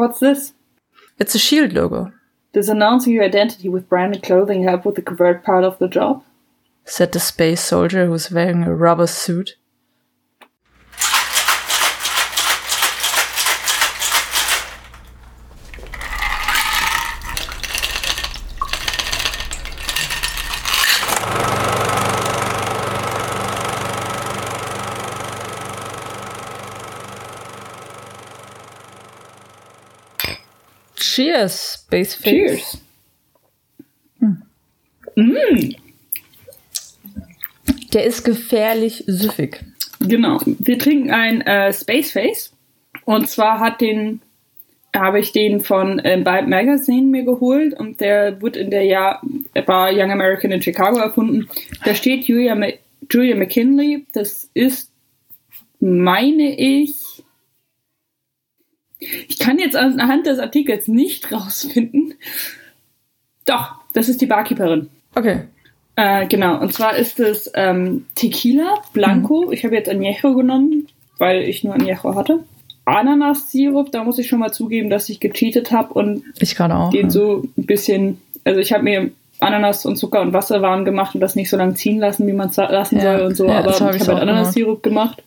What's this? It's a shield logo. Does announcing your identity with branded clothing help with the covert part of the job? Said the space soldier who was wearing a rubber suit. Cheers, Spaceface. Cheers. Mm. Der ist gefährlich süffig. Genau. Wir trinken ein äh, Space Face. Und zwar hat den, habe ich den von äh, Vibe Magazine mir geholt und der wird in der Jahr, war Young American in Chicago erfunden. Da steht Julia, Ma Julia McKinley. Das ist, meine ich, ich kann jetzt anhand des Artikels nicht rausfinden. Doch, das ist die Barkeeperin. Okay. Äh, genau, und zwar ist es ähm, Tequila Blanco. Mhm. Ich habe jetzt Añejo genommen, weil ich nur Añejo hatte. Ananas-Sirup, da muss ich schon mal zugeben, dass ich gecheatet habe und Ich gerade auch. den ja. so ein bisschen, also ich habe mir Ananas und Zucker und Wasser warm gemacht und das nicht so lange ziehen lassen, wie man es lassen Ja, soll und so, ja, aber ich hab habe ich halt Ananas-Sirup gemacht.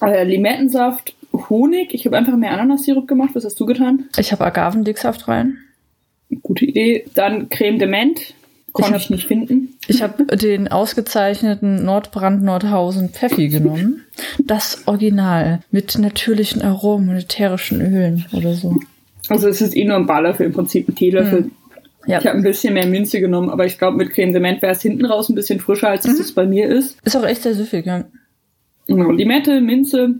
Äh, Limettensaft, Honig, ich habe einfach mehr Ananas-Sirup gemacht, was hast du getan? Ich habe Agavendicksaft rein. Gute Idee. Dann Creme de Menthe, konnte hab- ich nicht finden. Ich habe den ausgezeichneten Nordbrand Nordhausen Pfeffi genommen. Das Original mit natürlichen Aromen und ätherischen Ölen oder so. Also es ist eh nur ein Balllöffel, im Prinzip ein Teelöffel. Ja. Ich habe ein bisschen mehr Minze genommen, aber ich glaube, mit Creme de Menthe wäre es hinten raus ein bisschen frischer, als es das bei mir ist. Ist auch echt sehr süffig, ja. Genau, Limette, Minze,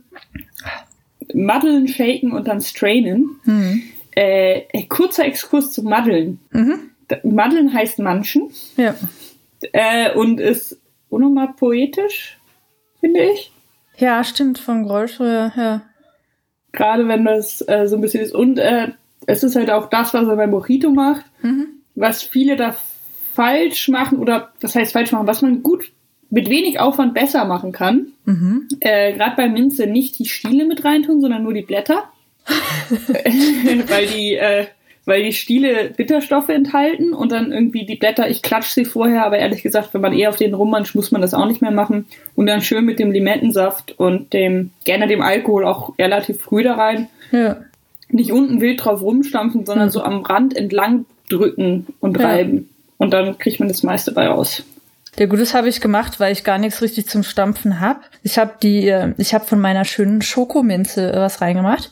Maddeln shaken und dann strainen. Mhm. Äh, äh, kurzer Exkurs zu Maddeln. Da- Maddeln heißt Manchen Ja. äh, und ist onomatopoetisch, finde ich. Ja, stimmt, vom Geräusch her, ja. Gerade wenn das äh, so ein bisschen ist. Und äh, es ist halt auch das, was er bei Mojito macht, was viele da falsch machen oder das heißt falsch machen, was man gut mit wenig Aufwand besser machen kann. Mhm. Äh, Gerade bei Minze nicht die Stiele mit reintun, sondern nur die Blätter. weil die, äh, weil die Stiele Bitterstoffe enthalten und dann irgendwie die Blätter, ich klatsch sie vorher, aber ehrlich gesagt, wenn man eher auf den rummanscht, muss man das auch nicht mehr machen. Und dann schön mit dem Limettensaft und dem, gerne dem Alkohol auch relativ früh da rein. Ja. Nicht unten wild drauf rumstampfen, sondern so am Rand entlang drücken und Ja. reiben. Und dann kriegt man das meiste bei raus. Ja gut, das habe ich gemacht, weil ich gar nichts richtig zum Stampfen hab. Ich habe die, äh, ich habe von meiner schönen Schokominze äh, was reingemacht.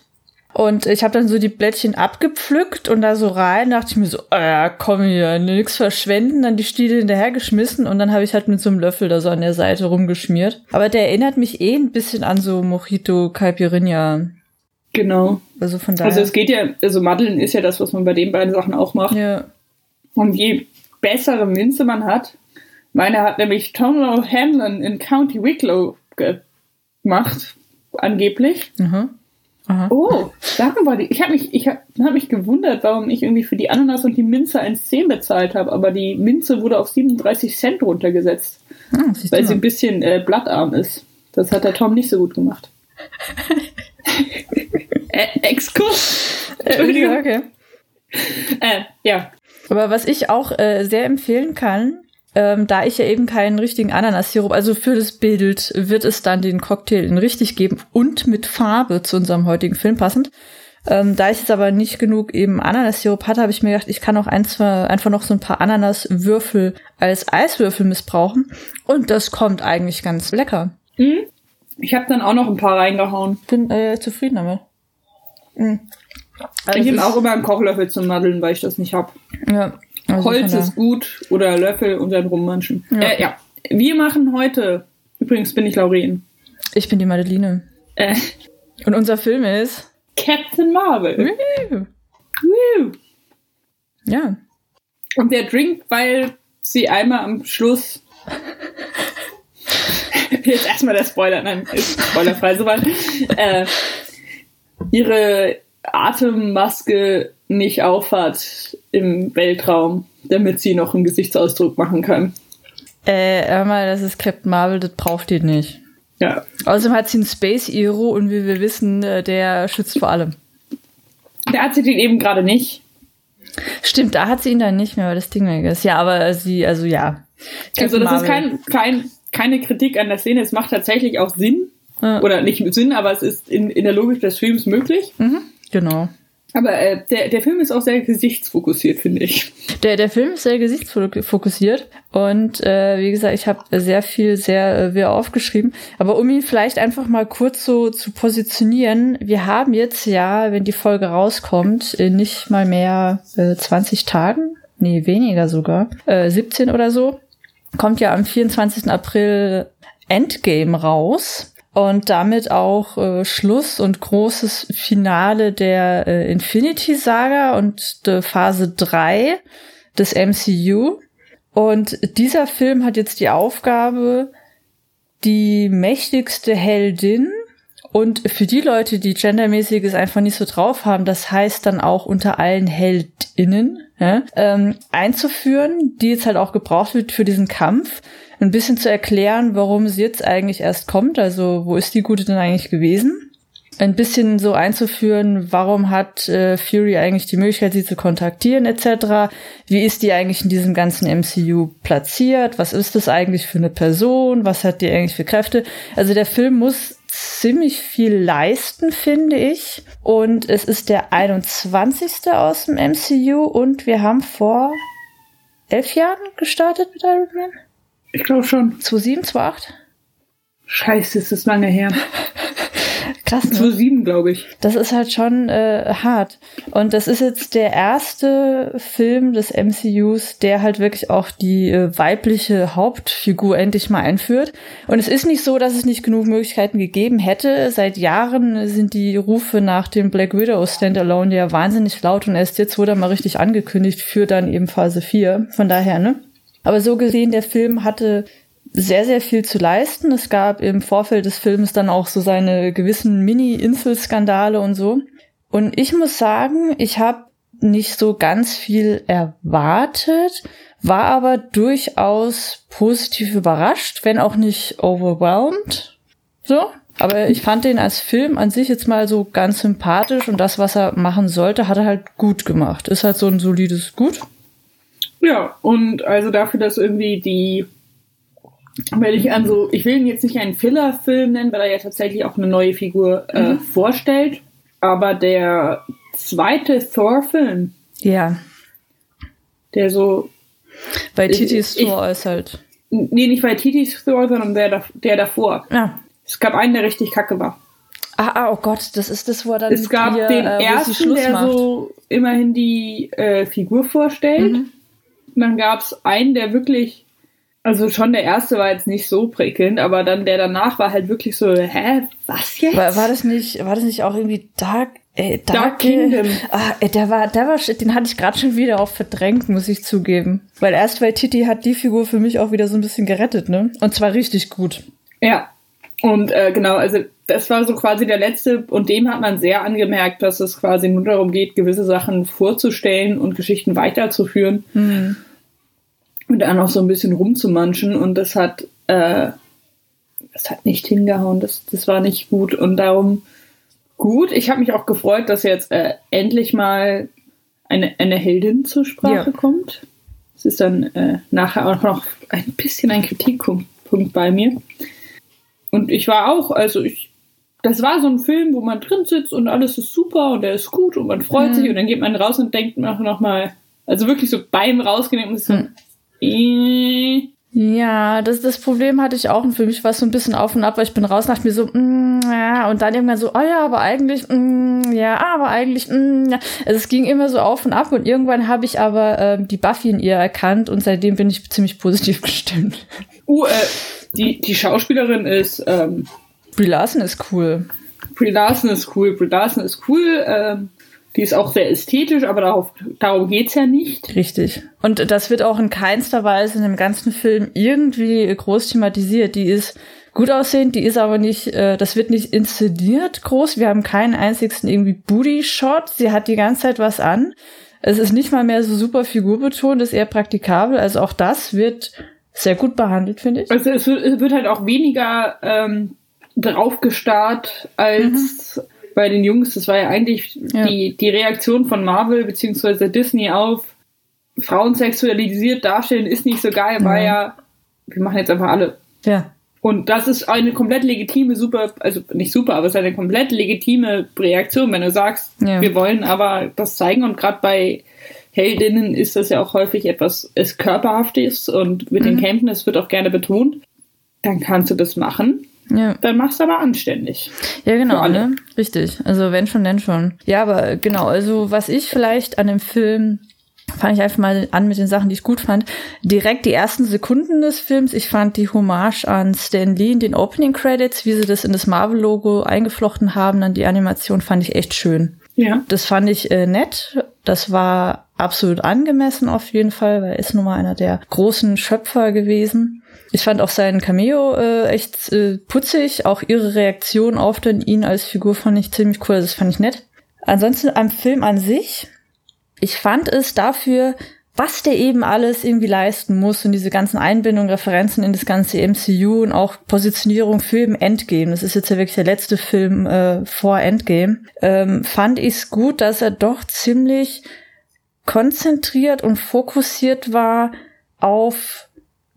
Und ich habe dann so die Blättchen abgepflückt und da so rein, dachte ich mir so, äh, komm hier, nix verschwenden, dann die Stiele hinterhergeschmissen und dann habe ich halt mit so einem Löffel da so an der Seite rumgeschmiert. Aber der erinnert mich eh ein bisschen an so Mojito Caipirinha. Genau. Also von daher. Also es geht ja, also Maddeln ist ja das, was man bei den beiden Sachen auch macht. ja. Und je bessere Minze man hat, meine hat nämlich Tonlo Hanlon in County Wicklow gemacht, angeblich. Mhm. Aha. Oh, darum war die. Ich habe mich, ich hab, hab mich gewundert, warum ich irgendwie für die Ananas und die Minze 1,10 bezahlt habe, aber die Minze wurde auf 37 Cent runtergesetzt, Ah, weil sie ein bisschen äh, blattarm ist. Das hat der Tom nicht so gut gemacht. äh, Exkurs. Entschuldigung. okay. Äh, ja. Aber was ich auch äh, sehr empfehlen kann, ähm, da ich ja eben keinen richtigen Ananassirup, also für das Bild wird es dann den Cocktail in richtig geben und mit Farbe zu unserem heutigen Film passend. Ähm, da ich jetzt aber nicht genug eben Ananassirup hatte, habe ich mir gedacht, ich kann auch ein, zwei, einfach noch so ein paar Ananaswürfel als Eiswürfel missbrauchen. Und das kommt eigentlich ganz lecker. Ich habe dann auch noch ein paar reingehauen. Bin äh, zufrieden damit. Mhm. Also ich nehme auch immer einen Kochlöffel zum Maddeln, weil ich das nicht habe. Ja. Also Holz ist gut oder Löffel und dann rummanschen. Ja. Äh, ja. Wir machen heute, übrigens bin ich Lauren, Ich bin die Madeline. äh, Und unser Film ist. Captain Marvel. Woo. Woo. Ja. Und der Drink, weil sie einmal am Schluss. Jetzt erstmal der Spoiler, nein, ist spoilerfrei soweit. Äh, ihre Atemmaske nicht aufhat im Weltraum, damit sie noch einen Gesichtsausdruck machen kann. Äh, hör mal, das ist Captain Marvel, das braucht ihr nicht. Ja. Außerdem hat sie einen Space Hero und wie wir wissen, äh, der schützt vor allem. Da hat sie den eben gerade nicht. Stimmt, da hat sie ihn dann nicht mehr, weil das Ding weg ist. Ja, aber sie, also ja. Also das ist kein, kein, keine Kritik an der Szene. Es macht tatsächlich auch Sinn. Ja. Oder nicht Sinn, aber es ist in, in der Logik des Films möglich. Mhm, genau. Aber äh, der, der Film ist auch sehr gesichtsfokussiert, finde ich. Der, der Film ist sehr gesichtsfokussiert und äh, wie gesagt, ich habe sehr viel, sehr äh, wieder aufgeschrieben. Aber um ihn vielleicht einfach mal kurz so zu positionieren, wir haben jetzt ja, wenn die Folge rauskommt, in nicht mal mehr äh, 20 Tagen, nee, weniger sogar, äh, 17 oder so, kommt ja am 24. April Endgame raus und damit auch äh, Schluss und großes Finale der äh, Infinity Saga und der Phase 3 des MCU. Und dieser Film hat jetzt die Aufgabe, die mächtigste Heldin und für die Leute, die gendermäßiges einfach nicht so drauf haben, das heißt dann auch unter allen Heldinnen, ja, ähm, einzuführen, die jetzt halt auch gebraucht wird für diesen Kampf ein bisschen zu erklären, warum sie jetzt eigentlich erst kommt. Also wo ist die Gute denn eigentlich gewesen? Ein bisschen so einzuführen, warum hat äh, Fury eigentlich die Möglichkeit, sie zu kontaktieren etc. Wie ist die eigentlich in diesem ganzen MCU platziert? Was ist das eigentlich für eine Person? Was hat die eigentlich für Kräfte? Also der Film muss ziemlich viel leisten, finde ich. Und es ist der 21. aus dem MCU und wir haben vor elf Jahren gestartet mit Iron Man. Ich glaube schon. 2007, 2008? Scheiße, ist das lange her. Krass. Ne? 2007, glaube ich. Das ist halt schon äh, hart. Und das ist jetzt der erste Film des MCUs, der halt wirklich auch die äh, weibliche Hauptfigur endlich mal einführt. Und es ist nicht so, dass es nicht genug Möglichkeiten gegeben hätte. Seit Jahren sind die Rufe nach dem Black Widow Standalone ja wahnsinnig laut und erst jetzt wurde er mal richtig angekündigt für dann eben Phase 4. Von daher, ne? Aber so gesehen, der Film hatte sehr, sehr viel zu leisten. Es gab im Vorfeld des Films dann auch so seine gewissen Mini-Inselskandale und so. Und ich muss sagen, ich habe nicht so ganz viel erwartet, war aber durchaus positiv überrascht, wenn auch nicht overwhelmed. So. Aber ich fand den als Film an sich jetzt mal so ganz sympathisch und das, was er machen sollte, hat er halt gut gemacht. Ist halt so ein solides Gut. Ja, und also dafür, dass irgendwie die, wenn ich an so, ich will ihn jetzt nicht einen Filler-Film nennen, weil er ja tatsächlich auch eine neue Figur äh, mhm. vorstellt, aber der zweite Thor-Film. Ja. Der so. Bei Titis Thor ist halt. Nee, nicht bei Titis Thor, sondern der, der davor. Ja. Es gab einen, der richtig kacke war. Ah, ah, oh Gott, das ist das, wo er dann Es gab hier, den äh, ersten, der macht. so immerhin die äh, Figur vorstellt. Mhm. Und dann gab es einen, der wirklich, also schon der erste war jetzt nicht so prickelnd, aber dann der danach war halt wirklich so, hä, was jetzt? War, war das nicht, war das nicht auch irgendwie Dark, äh, Dark, Dark Kingdom? Ah, äh, der war, der war, den hatte ich gerade schon wieder auch verdrängt, muss ich zugeben. Weil erst weil Titi hat die Figur für mich auch wieder so ein bisschen gerettet, ne? Und zwar richtig gut. Ja. Und äh, genau, also das war so quasi der letzte und dem hat man sehr angemerkt, dass es quasi nur darum geht, gewisse Sachen vorzustellen und Geschichten weiterzuführen mhm. und dann auch so ein bisschen rumzumanschen und das hat äh, das hat nicht hingehauen, das, das war nicht gut und darum gut. Ich habe mich auch gefreut, dass jetzt äh, endlich mal eine, eine Heldin zur Sprache ja. kommt. Es ist dann äh, nachher auch noch ein bisschen ein Kritikpunkt bei mir. Und ich war auch, also ich das war so ein Film, wo man drin sitzt und alles ist super und der ist gut und man freut mhm. sich und dann geht man raus und denkt noch mal, also wirklich so beim Rausgehen und so, mhm. äh, ja, das, das Problem hatte ich auch und für mich war es so ein bisschen auf und ab, weil ich bin raus nach mir so, mm, ja, und dann irgendwann so, oh ja, aber eigentlich, mm, ja, aber eigentlich, mm, ja. Also es ging immer so auf und ab und irgendwann habe ich aber ähm, die Buffy in ihr erkannt und seitdem bin ich ziemlich positiv gestimmt. Uh, äh, die, die Schauspielerin ist ähm, Brie Larson ist cool. Brie Larson ist cool. Brie Larson ist cool. Ähm, die ist auch sehr ästhetisch, aber darauf, darum geht's ja nicht. Richtig. Und das wird auch in keinster Weise in dem ganzen Film irgendwie groß thematisiert. Die ist gut aussehend, die ist aber nicht, äh, das wird nicht inszeniert groß. Wir haben keinen einzigsten irgendwie Booty-Shot. Sie hat die ganze Zeit was an. Es ist nicht mal mehr so super figurbetont, ist eher praktikabel. Also auch das wird sehr gut behandelt, finde ich. Also es wird, halt auch weniger ähm, drauf gestarrt als, mhm. bei den Jungs, das war ja eigentlich ja. Die, die Reaktion von Marvel bzw. Disney auf Frauen sexualisiert darstellen ist nicht so geil, war ja, wir machen jetzt einfach alle. Ja. Und das ist eine komplett legitime, super, also nicht super, aber es ist eine komplett legitime Reaktion, wenn du sagst, ja. wir wollen aber das zeigen und gerade bei Heldinnen ist das ja auch häufig etwas es körperhaftes und mit mhm. den Kämpfen, das wird auch gerne betont, dann kannst du das machen. Ja. Dann machst du aber anständig. Ja, genau, ne? Richtig. Also wenn schon, denn schon. Ja, aber genau, also was ich vielleicht an dem Film fange ich einfach mal an mit den Sachen, die ich gut fand. Direkt die ersten Sekunden des Films. Ich fand die Hommage an Stan Lee in den Opening Credits, wie sie das in das Marvel-Logo eingeflochten haben, dann die Animation fand ich echt schön. Ja. Das fand ich äh, nett. Das war absolut angemessen auf jeden Fall, weil er ist nun mal einer der großen Schöpfer gewesen. Ich fand auch seinen Cameo äh, echt äh, putzig. Auch ihre Reaktion auf den ihn als Figur fand ich ziemlich cool. Das fand ich nett. Ansonsten am Film an sich ich fand es dafür, was der eben alles irgendwie leisten muss und diese ganzen Einbindungen, Referenzen in das ganze MCU und auch Positionierung für im Endgame, das ist jetzt ja wirklich der letzte Film äh, vor Endgame, ähm, fand ich es gut, dass er doch ziemlich konzentriert und fokussiert war auf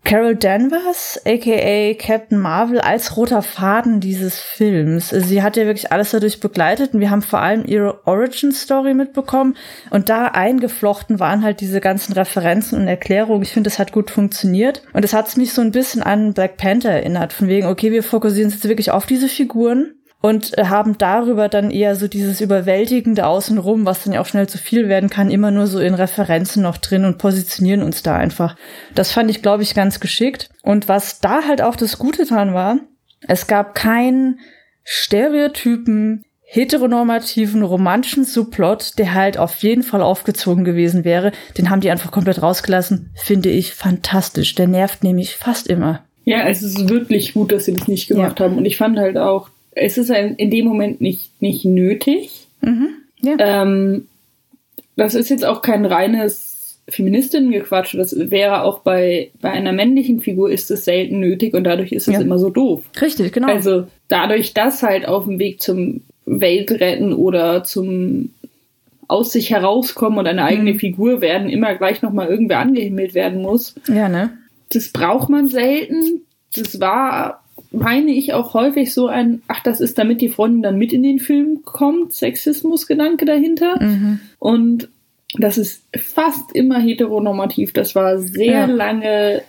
Carol Danvers, aka Captain Marvel, als roter Faden dieses Films. Sie hat ja wirklich alles dadurch begleitet und wir haben vor allem ihre Origin Story mitbekommen und da eingeflochten waren halt diese ganzen Referenzen und Erklärungen. Ich finde, das hat gut funktioniert und es hat mich so ein bisschen an Black Panther erinnert, von wegen, okay, wir fokussieren uns jetzt wirklich auf diese Figuren und äh, haben darüber dann eher so dieses überwältigende Außenrum, was dann ja auch schnell zu viel werden kann, immer nur so in Referenzen noch drin und positionieren uns da einfach. Das fand ich, glaube ich, ganz geschickt. Und was da halt auch das Gute dran war, es gab keinen Stereotypen, heteronormativen, romantischen Subplot, der halt auf jeden Fall aufgezogen gewesen wäre. Den haben die einfach komplett rausgelassen. Finde ich fantastisch. Der nervt nämlich fast immer. Ja, es ist wirklich gut, dass sie das nicht gemacht ja. haben. Und ich fand halt auch, es ist in dem Moment nicht, nicht nötig. Mhm. Ja. Ähm, das ist jetzt auch kein reines Feministinnengequatsch. Das wäre auch bei, bei einer männlichen Figur ist es selten nötig und dadurch ist es ja. immer so doof. Richtig, genau. Also dadurch, dass halt auf dem Weg zum Weltretten oder zum aus sich herauskommen und eine eigene mhm. Figur werden immer gleich nochmal irgendwer angehimmelt werden muss. Ja, ne? Das braucht man selten. Das war meine ich auch häufig so ein, ach, das ist damit die Freundin dann mit in den Film kommt, Sexismus-Gedanke dahinter. Mhm. Und das ist fast immer heteronormativ. Das war sehr ja. lange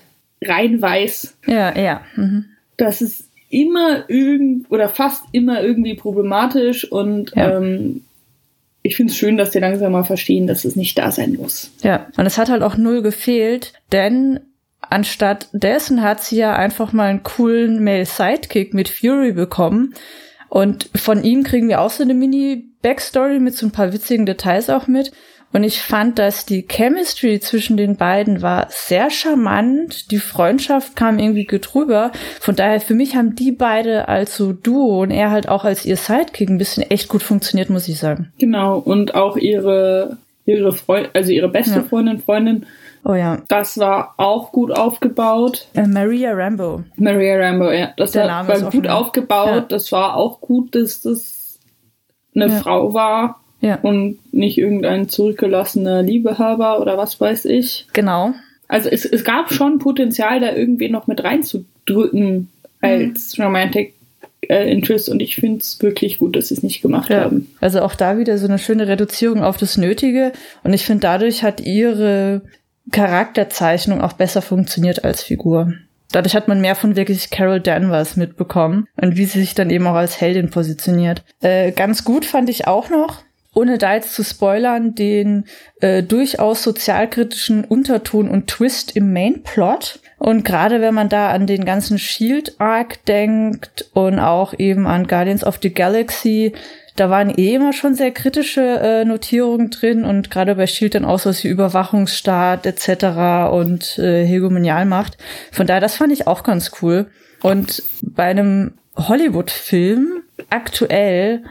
rein weiß. Ja, ja. Mhm. Das ist immer irgend oder fast immer irgendwie problematisch und ja. ähm, ich finde es schön, dass die langsam mal verstehen, dass es nicht da sein muss. Ja, und es hat halt auch null gefehlt, denn Anstatt dessen hat sie ja einfach mal einen coolen Male Sidekick mit Fury bekommen. Und von ihm kriegen wir auch so eine Mini-Backstory mit so ein paar witzigen Details auch mit. Und ich fand, dass die Chemistry zwischen den beiden war sehr charmant. Die Freundschaft kam irgendwie gut rüber. Von daher, für mich haben die beide als so Duo und er halt auch als ihr Sidekick ein bisschen echt gut funktioniert, muss ich sagen. Genau. Und auch ihre, ihre Freundin, also ihre beste ja. Freundin, Freundin, Oh ja. Das war auch gut aufgebaut. Äh, Maria Rambo. Maria Rambo, ja. Das Der war, war gut aufgebaut. Ja. Das war auch gut, dass das eine ja. Frau war. Ja. Und nicht irgendein zurückgelassener Liebehaber oder was weiß ich. Genau. Also es, es gab schon Potenzial, da irgendwie noch mit reinzudrücken als mhm. Romantic äh, Interest und ich finde es wirklich gut, dass sie es nicht gemacht ja. haben. Also auch da wieder so eine schöne Reduzierung auf das Nötige und ich finde dadurch hat ihre Charakterzeichnung auch besser funktioniert als Figur. Dadurch hat man mehr von wirklich Carol Danvers mitbekommen und wie sie sich dann eben auch als Heldin positioniert. Äh, ganz gut fand ich auch noch, ohne da jetzt zu spoilern, den äh, durchaus sozialkritischen Unterton und Twist im Mainplot. Und gerade wenn man da an den ganzen Shield Arc denkt und auch eben an Guardians of the Galaxy, da waren eh immer schon sehr kritische äh, Notierungen drin und gerade bei Shield dann auch so wie Überwachungsstaat etc. und äh, Hegemonialmacht. Von daher, das fand ich auch ganz cool. Und bei einem Hollywood-Film aktuell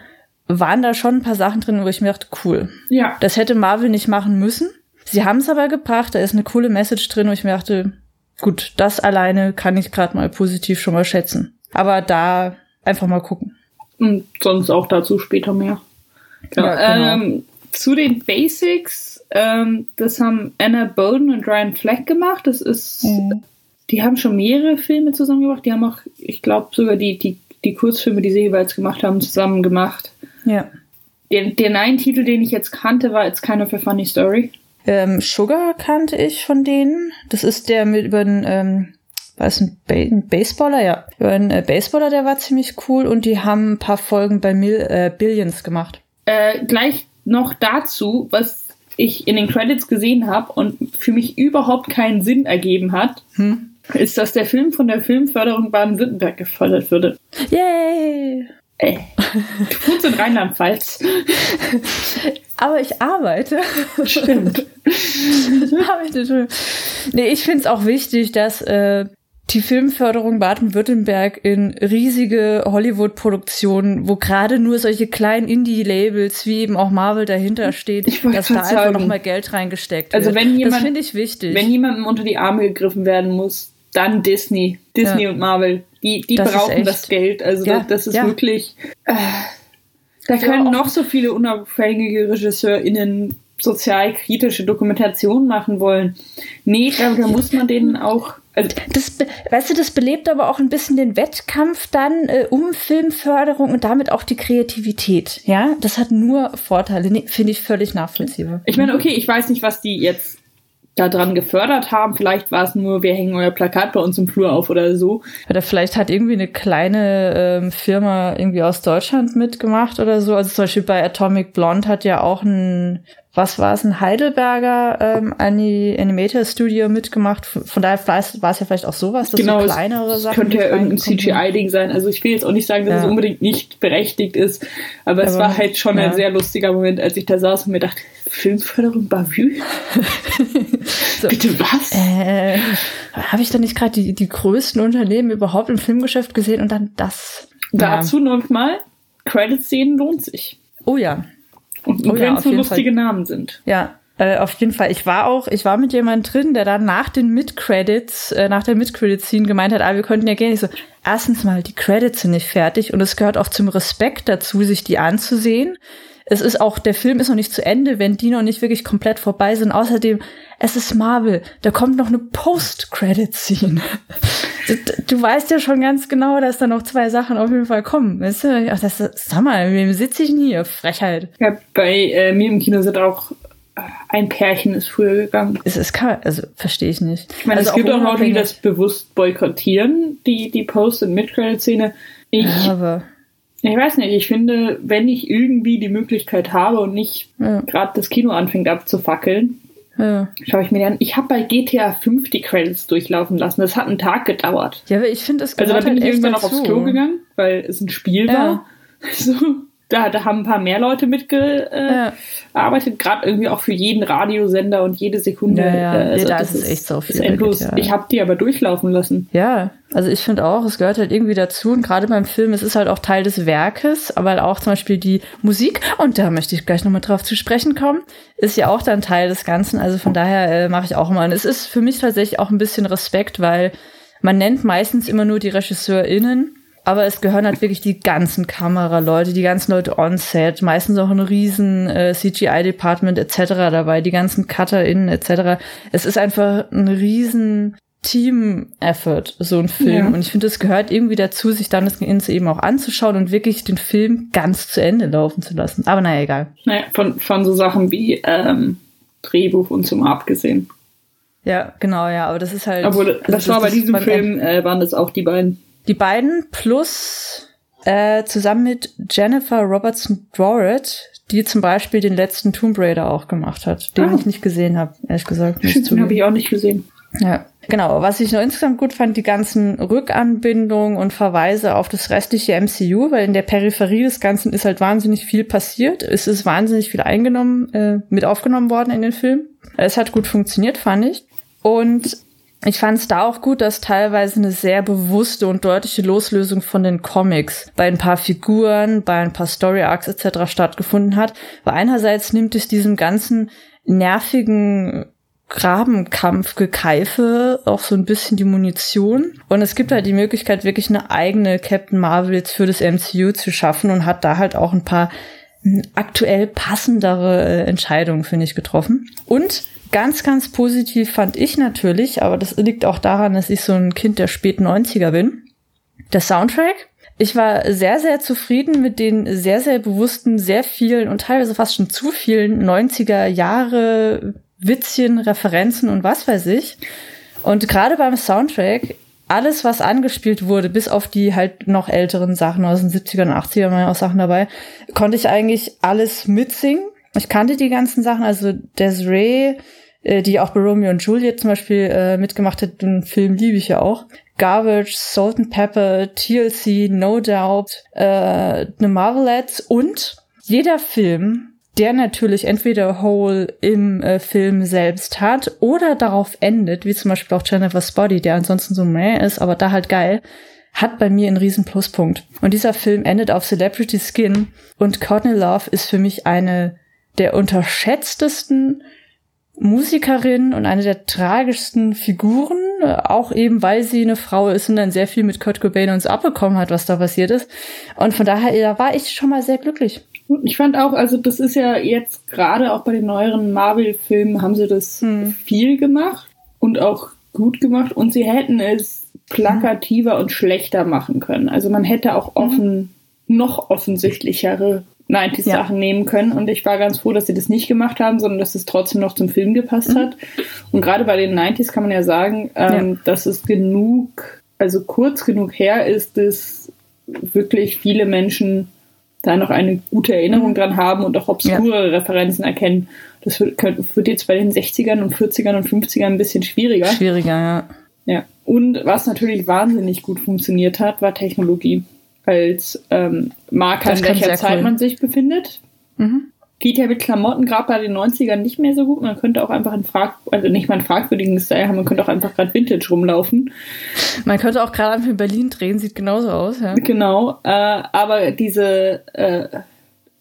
waren da schon ein paar Sachen drin, wo ich mir dachte, cool. Ja. Das hätte Marvel nicht machen müssen. Sie haben es aber gebracht, da ist eine coole Message drin, wo ich mir dachte, gut, das alleine kann ich gerade mal positiv schon mal schätzen. Aber da einfach mal gucken Und sonst auch dazu später mehr. Genau. Ja, genau. Ähm, zu den Basics, ähm, das haben Anna Bolden und Ryan Fleck gemacht. Das ist, Mhm. die haben schon mehrere Filme zusammen gemacht. Die haben auch, ich glaube, sogar die, die, die Kurzfilme, die sie jeweils gemacht haben, zusammen gemacht. Ja. Der, der einen Titel, den ich jetzt kannte, war It's Kind of a Funny Story. Ähm, Sugar kannte ich von denen. Das ist der mit über den, ähm, war es ein, ba ein Baseballer? Ja. Einen äh, Baseballer, der war ziemlich cool und die haben ein paar Folgen bei Mil äh, Billions gemacht. Äh, gleich noch dazu, was ich in den Credits gesehen habe und für mich überhaupt keinen Sinn ergeben hat, Hm? ist, dass der Film von der Filmförderung Baden-Württemberg gefördert würde. Yay! Ey, du wohnst in Rheinland-Pfalz. Aber ich arbeite. Stimmt. arbeite schon. Nee, ich finde es auch wichtig, dass äh, die Filmförderung Baden-Württemberg in riesige Hollywood-Produktionen, wo gerade nur solche kleinen Indie-Labels wie eben auch Marvel dahinter steht, Ich dass da grad einfach sagen. nochmal Geld reingesteckt Also wird. wenn jemand- das finde ich wichtig. Wenn jemandem unter die Arme gegriffen werden muss, dann Disney. Disney Ja. und Marvel. Die, die Das brauchen das Geld. Also Ja, das, das ist ja. wirklich. Äh, da können noch so viele unabhängige RegisseurInnen sozialkritische Dokumentation machen wollen. Nee, da, da muss man denen auch. Also, das, weißt du, das belebt aber auch ein bisschen den Wettkampf dann äh, um Filmförderung und damit auch die Kreativität. Ja, das hat nur Vorteile. Nee, finde ich völlig nachvollziehbar. ich meine, okay, ich weiß nicht, was die jetzt daran gefördert haben. Vielleicht war es nur, wir hängen euer Plakat bei uns im Flur auf oder so. Oder vielleicht hat irgendwie eine kleine ähm, Firma irgendwie aus Deutschland mitgemacht oder so. Also zum Beispiel bei Atomic Blonde hat ja auch ein, was war es, ein Heidelberger ähm, Ani Animator Studio mitgemacht. Von daher war es ja vielleicht auch sowas, dass genau, so es- kleinere es Sachen. könnte ja irgendein. CGI-Ding sein. Also ich will jetzt auch nicht sagen, dass Ja. es unbedingt nicht berechtigt ist, aber, es Aber, war halt schon ein ja. sehr lustiger Moment, als ich da saß und mir dachte, Filmförderung Bavü? So. Bitte was? Äh, habe ich da nicht gerade die, die größten Unternehmen überhaupt im Filmgeschäft gesehen und dann das? Dazu noch mal, Credit-Szenen lohnt sich. Oh ja, Und, Oh ja, wenn auf es so jeden lustige Namen sind. Ja, äh, auf jeden Fall. Ich war auch, ich war mit jemand drin, der dann nach den Mid-Credits, äh, nach der Mid-Credit-Scene gemeint hat, ah, wir könnten ja gehen. Ich so, erstens mal, die Credits sind nicht fertig und es gehört auch zum Respekt dazu, sich die anzusehen. Es ist auch, der Film ist noch nicht zu Ende, wenn die noch nicht wirklich komplett vorbei sind. Außerdem, es ist Marvel. Da kommt noch eine Post-Credit-Scene. Du, du weißt ja schon ganz genau, dass da noch zwei Sachen auf jeden Fall kommen. Weißt du? Ach, das, sag mal, wem sitze ich denn hier? Frechheit. Ja, bei äh, mir im Kino sind auch äh, ein Pärchen ist früher gegangen. Es ist kann, also verstehe ich nicht. Ich meine, also es gibt auch Leute, die das bewusst boykottieren, die, die Post- und Mid-Credit-Szene. Ich, Ja, aber ich weiß nicht, ich finde, wenn ich irgendwie die Möglichkeit habe und nicht Ja. gerade das Kino anfängt abzufackeln, ja. schaue ich mir dann. Ich habe bei GTA 5 die Credits durchlaufen lassen. Das hat einen Tag gedauert. ja, aber ich finde es Also da bin ich halt echt irgendwann noch aufs Klo gegangen, weil es ein Spiel Ja. war. So, da, da haben ein paar mehr Leute mitgearbeitet, äh, Ja. gerade irgendwie auch für jeden Radiosender und jede Sekunde. Ja, ja. äh, Nee, da das ist es echt so viel endlos. GTA. Ich habe die aber durchlaufen lassen. Ja, also ich finde auch, es gehört halt irgendwie dazu und gerade beim Film, es ist halt auch Teil des Werkes, aber halt auch zum Beispiel die Musik, und da möchte ich gleich nochmal drauf zu sprechen kommen, ist ja auch dann Teil des Ganzen, also von daher äh, mache ich auch immer. Und es ist für mich tatsächlich auch ein bisschen Respekt, weil man nennt meistens immer nur die RegisseurInnen, aber es gehören halt wirklich die ganzen Kameraleute, die ganzen Leute on-set, meistens auch ein riesen äh, CGI-Department etc. dabei, die ganzen CutterInnen etc. Es ist einfach ein riesen Team-Effort, so ein Film. Ja. Und ich finde, es gehört irgendwie dazu, sich dann das Ganze eben auch anzuschauen und wirklich den Film ganz zu Ende laufen zu lassen. Aber naja, egal. Naja, von, von so Sachen wie ähm, Drehbuch und zum abgesehen. Ja, genau, ja, aber das ist halt. Obwohl, das, also war bei diesem Film, äh, waren das auch die beiden. Die beiden plus äh, zusammen mit Jennifer Robertson Dorrit, die zum Beispiel den letzten Tomb Raider auch gemacht hat, den Ah. ich nicht gesehen habe, ehrlich gesagt. Den habe ich auch nicht gesehen. Ja, genau. Was ich noch insgesamt gut fand, die ganzen Rückanbindungen und Verweise auf das restliche MCU, weil in der Peripherie des Ganzen ist halt wahnsinnig viel passiert. Es ist wahnsinnig viel eingenommen, äh, mit aufgenommen worden in den Film. Es hat gut funktioniert, fand ich. Und ich fand es da auch gut, dass teilweise eine sehr bewusste und deutliche Loslösung von den Comics bei ein paar Figuren, bei ein paar Story Arcs etc. stattgefunden hat. Weil einerseits nimmt es diesem ganzen nervigen Grabenkampfgekeife auch so ein bisschen die Munition. Und es gibt halt die Möglichkeit, wirklich eine eigene Captain Marvel jetzt für das MCU zu schaffen und hat da halt auch ein paar aktuell passendere äh, Entscheidungen, finde ich, getroffen. Und ganz, ganz positiv fand ich natürlich, aber das liegt auch daran, dass ich so ein Kind der späten 90er bin. Der Soundtrack. Ich war sehr, sehr zufrieden mit den sehr, sehr bewussten, sehr vielen und teilweise fast schon zu vielen 90er Jahre Witzchen, Referenzen und was weiß ich. Und gerade beim Soundtrack, alles, was angespielt wurde, bis auf die halt noch älteren Sachen aus den 70ern und 80ern waren ja auch Sachen dabei, konnte ich eigentlich alles mitsingen. Ich kannte die ganzen Sachen, also Desiree, äh, die auch bei Romeo und Juliet zum Beispiel äh, mitgemacht hat, den Film liebe ich ja auch. Garbage, Salt and Pepper, TLC, No Doubt, äh, The Marvelettes und jeder Film der natürlich entweder Hole im äh, Film selbst hat oder darauf endet, wie zum Beispiel auch Jennifer's Body, der ansonsten so meh ist, aber da halt geil, hat bei mir einen riesen Pluspunkt. Und dieser Film endet auf Celebrity Skin und Courtney Love ist für mich eine der unterschätztesten Musikerin und eine der tragischsten Figuren, auch eben weil sie eine Frau ist und dann sehr viel mit Kurt Cobain uns abbekommen hat, was da passiert ist. Und von daher, da war ich schon mal sehr glücklich. Ich fand auch, also das ist ja jetzt gerade auch bei den neueren Marvel-Filmen haben sie das hm. viel gemacht und auch gut gemacht und sie hätten es plakativer hm. und schlechter machen können. Also man hätte auch hm. offen, hm. noch offensichtlichere 90s-Sachen ja. nehmen können und ich war ganz froh, dass sie das nicht gemacht haben, sondern dass es trotzdem noch zum Film gepasst mhm. hat. Und gerade bei den 90s kann man ja sagen, ähm, ja. dass es genug, also kurz genug her ist, dass wirklich viele Menschen da noch eine gute Erinnerung mhm. dran haben und auch obskure ja. Referenzen erkennen. Das wird, wird, jetzt bei den 60ern und 40ern und 50ern ein bisschen schwieriger. Schwieriger, ja. Ja. Und was natürlich wahnsinnig gut funktioniert hat, war Technologie. Als ähm, Marker, in welcher Zeit cool. man sich befindet. Mhm geht ja mit Klamotten gerade bei den 90ern nicht mehr so gut. Man könnte auch einfach in Frag, also nicht mal einen fragwürdigen Style haben, man könnte auch einfach gerade Vintage rumlaufen. Man könnte auch gerade einfach in Berlin drehen, sieht genauso aus, ja. Genau, äh, aber diese, äh,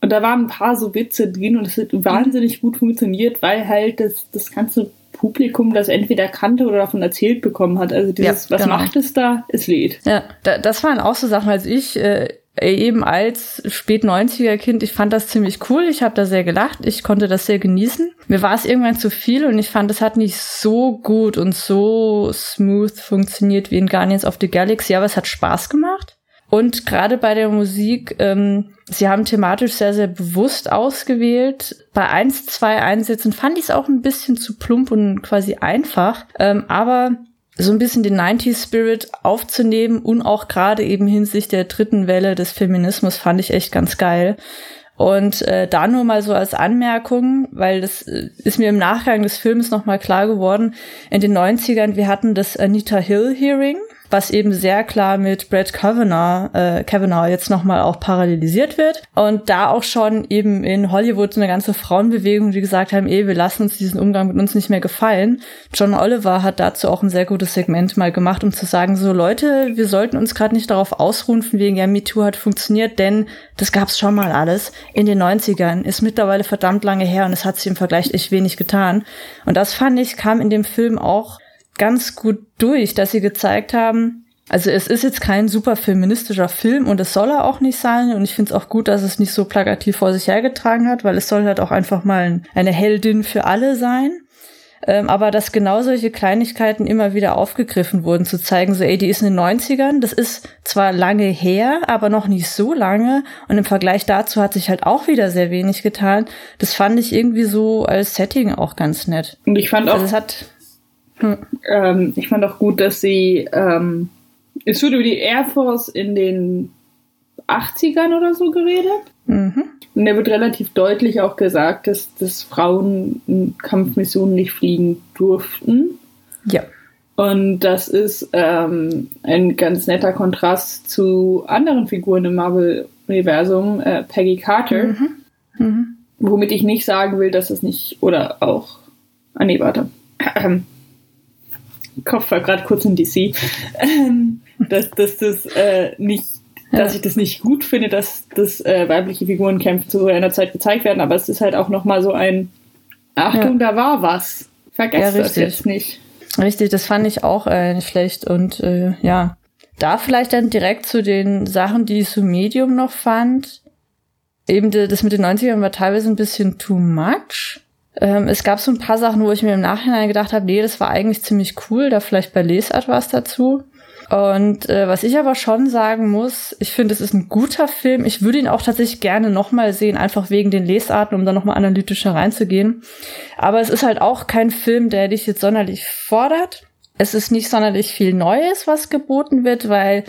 und da waren ein paar so Witze drin und es hat wahnsinnig gut funktioniert, weil halt das, das ganze Publikum das entweder kannte oder davon erzählt bekommen hat. Also dieses, ja, was genau. macht es da? Es lädt. Ja, da, das waren auch so Sachen, als ich äh, eben als spät 90er Kind, ich fand das ziemlich cool, ich habe da sehr gelacht, ich konnte das sehr genießen. Mir war es irgendwann zu viel und ich fand, es hat nicht so gut und so smooth funktioniert wie in Guardians of the Galaxy, aber es hat Spaß gemacht. Und gerade bei der Musik, ähm, sie haben thematisch sehr, sehr bewusst ausgewählt. Bei eins, zwei Einsätzen fand ich es auch ein bisschen zu plump und quasi einfach. Ähm, aber so ein bisschen den 90s Spirit aufzunehmen und auch gerade eben hinsichtlich der dritten Welle des Feminismus fand ich echt ganz geil. Und äh, da nur mal so als Anmerkung, weil das äh, ist mir im Nachgang des Films nochmal klar geworden, in den 90ern, wir hatten das Anita Hill Hearing, was eben sehr klar mit Brett Kavanaugh, äh, Kavanaugh jetzt nochmal auch parallelisiert wird. Und da auch schon eben in Hollywood eine ganze Frauenbewegung, die gesagt haben, eh, wir lassen uns diesen Umgang mit uns nicht mehr gefallen. John Oliver hat dazu auch ein sehr gutes Segment mal gemacht, um zu sagen, so Leute, wir sollten uns gerade nicht darauf ausruhen, von wegen, ja, MeToo hat funktioniert, denn das gab's schon mal alles in den 90ern, ist mittlerweile verdammt lange her und es hat sich im Vergleich echt wenig getan. Und das fand ich, kam in dem Film auch ganz gut durch, dass sie gezeigt haben, also es ist jetzt kein super feministischer Film und es soll er auch nicht sein. Und ich finde es auch gut, dass es nicht so plakativ vor sich hergetragen hat, weil es soll halt auch einfach mal eine Heldin für alle sein. Ähm, aber dass genau solche Kleinigkeiten immer wieder aufgegriffen wurden, zu zeigen, so, ey, die ist in den 90ern, das ist zwar lange her, aber noch nicht so lange. Und im Vergleich dazu hat sich halt auch wieder sehr wenig getan. Das fand ich irgendwie so als Setting auch ganz nett. Und ich fand auch. Also es hat hm. Ähm, ich fand auch gut, dass sie, ähm, es wurde über die Air Force in den 80ern oder so geredet. Mhm. Und da wird relativ deutlich auch gesagt, dass, dass Frauen in Kampfmissionen nicht fliegen durften. Ja. Und das ist ähm, ein ganz netter Kontrast zu anderen Figuren im Marvel-Universum, äh, Peggy Carter. Mhm. Mhm. Womit ich nicht sagen will, dass es nicht, oder auch, ah nee, warte. Kopf war gerade kurz in DC, ähm, dass, dass das äh, nicht, dass ich das nicht gut finde, dass, dass äh, weibliche Figurenkämpfe zu einer Zeit gezeigt werden, aber es ist halt auch nochmal so ein Achtung, ja. da war was. vergesst Ja, das jetzt nicht. Richtig, das fand ich auch äh, nicht schlecht. Und äh, ja, da vielleicht dann direkt zu den Sachen, die ich so Medium noch fand. Eben das mit den 90ern war teilweise ein bisschen too much. Ähm, es gab so ein paar Sachen, wo ich mir im Nachhinein gedacht habe, nee, das war eigentlich ziemlich cool, da vielleicht bei Lesart was dazu. Und äh, was ich aber schon sagen muss, ich finde, es ist ein guter Film. Ich würde ihn auch tatsächlich gerne nochmal sehen, einfach wegen den Lesarten, um da nochmal analytischer reinzugehen. Aber es ist halt auch kein Film, der dich jetzt sonderlich fordert. Es ist nicht sonderlich viel Neues, was geboten wird, weil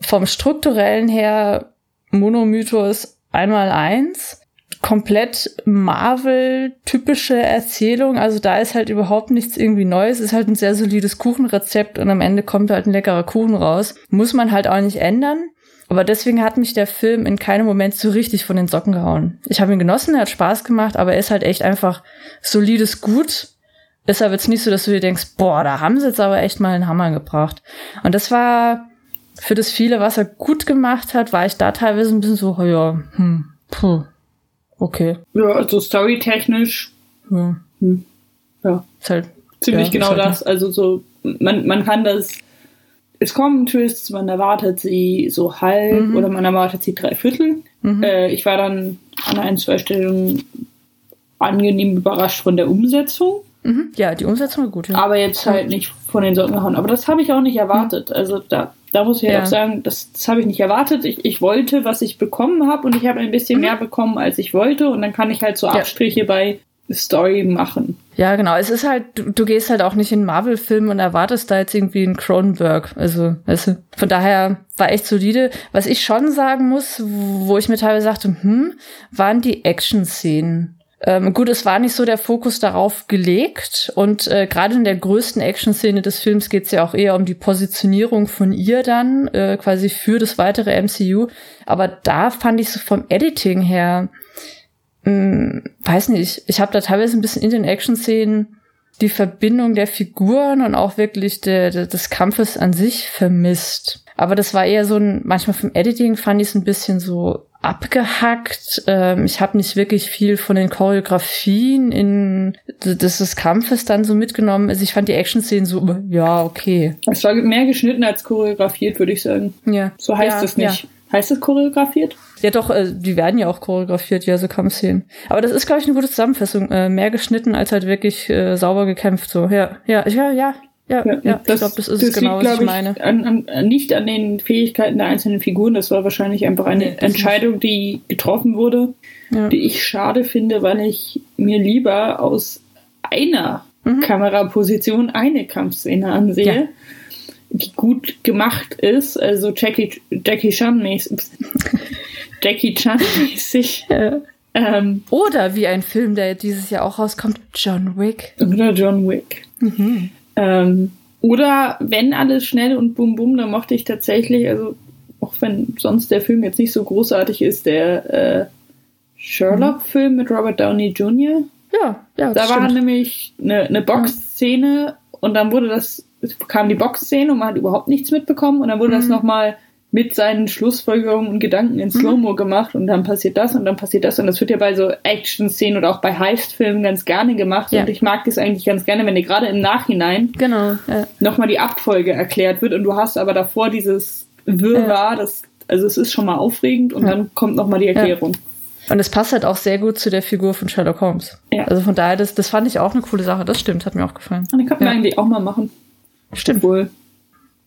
vom strukturellen her Monomythos einmal eins. Komplett Marvel-typische Erzählung. Also da ist halt überhaupt nichts irgendwie Neues. Ist halt ein sehr solides Kuchenrezept und am Ende kommt halt ein leckerer Kuchen raus. Muss man halt auch nicht ändern. Aber deswegen hat mich der Film in keinem Moment so richtig von den Socken gehauen. Ich habe ihn genossen, er hat Spaß gemacht, aber er ist halt echt einfach solides Gut. Ist aber jetzt nicht so, dass du dir denkst, boah, da haben sie jetzt aber echt mal einen Hammer gebracht. Und das war für das viele, was er gut gemacht hat, war ich da teilweise ein bisschen so, ja, hm, puh, okay, Ja, also storytechnisch, ja, hm, ja, ist halt ziemlich Ja, genau halt das. Also so, man, man kann das, es kommen Twists, man erwartet sie so halb Mhm. oder man erwartet sie drei Viertel. Mhm. Äh, ich war dann an ein, zwei Stellen angenehm überrascht von der Umsetzung, Mhm. Ja, die Umsetzung war gut. Ja. aber jetzt halt nicht von den Socken gehauen. Aber das habe ich auch nicht erwartet. Also da, da muss ich Ja. auch sagen, das, das habe ich nicht erwartet. Ich, ich wollte, was ich bekommen habe und ich habe ein bisschen mehr bekommen, als ich wollte und dann kann ich halt so Mhm. Ja. Abstriche bei Story machen. Ja, genau. Es ist halt, du, du gehst halt auch nicht in Marvel-Filme und erwartest da jetzt irgendwie einen Cronenberg. Also, weißt du, von daher war echt solide. Was ich schon sagen muss, wo ich mir teilweise sagte, hm, waren die Action-Szenen. Ähm, gut, es war nicht so der Fokus darauf gelegt und äh, gerade in der größten Action-Szene des Films geht es ja auch eher um die Positionierung von ihr dann, äh, quasi für das weitere MCU. Aber da fand ich so vom Editing her, mh, weiß nicht, ich habe da teilweise ein bisschen in den Action-Szenen die Verbindung der Figuren und auch wirklich der, der, des Kampfes an sich vermisst. Aber das war eher so ein, manchmal vom Editing fand ich es ein bisschen so abgehackt. Ähm, ich habe nicht wirklich viel von den Choreografien in des, des Kampfes dann so mitgenommen. Also ich fand die Action-Szenen so, ja, okay. Es war mehr geschnitten als choreografiert, würde ich sagen. Ja. So heißt ja, es nicht. Ja. Heißt es choreografiert? Ja, doch, äh, die werden ja auch choreografiert, ja, so Kampfszenen. Aber das ist, glaube ich, eine gute Zusammenfassung. Äh, mehr geschnitten als halt wirklich äh, sauber gekämpft. So, ja, ja, ja, ja, ja, ja. ich glaube, das ist es genau, liegt, was ich meine. An, an, nicht an den Fähigkeiten der einzelnen Figuren. Das war wahrscheinlich einfach eine Nee, das Entscheidung, die getroffen wurde, Ja. die ich schade finde, weil ich mir lieber aus einer Mhm. Kameraposition eine Kampfszene ansehe. Ja. Die gut gemacht ist, also Jackie, Jackie Chan mäßig, Jackie Chan mäßig, Ja. ähm, Oder wie ein Film, der dieses Jahr auch rauskommt, John Wick. oder John Wick. Mhm. Ähm, oder wenn alles schnell und bum bum, dann mochte ich tatsächlich, also auch wenn sonst der Film jetzt nicht so großartig ist, der äh, Sherlock-Film mit Robert Downey Jr. Ja, ja, Da das war stimmt. nämlich eine, eine Boxszene und dann wurde das, es kam die Boxszene und man hat überhaupt nichts mitbekommen und dann wurde das Mhm. nochmal mit seinen Schlussfolgerungen und Gedanken in Slow-Mo gemacht und dann passiert das und dann passiert das und das wird ja bei so Action-Szenen oder auch bei Heist-Filmen ganz gerne gemacht Ja. und ich mag das eigentlich ganz gerne, wenn dir gerade im Nachhinein Genau, ja. nochmal die Abfolge erklärt wird und du hast aber davor dieses Wirrwarr, das, also es ist schon mal aufregend und Ja. dann kommt nochmal die Erklärung. Und es passt halt auch sehr gut zu der Figur von Sherlock Holmes. Ja. Also von daher, das, das fand ich auch eine coole Sache. Das stimmt, hat mir auch gefallen. Und den könnten wir Ja. eigentlich auch mal machen. Stimmt. Wohl.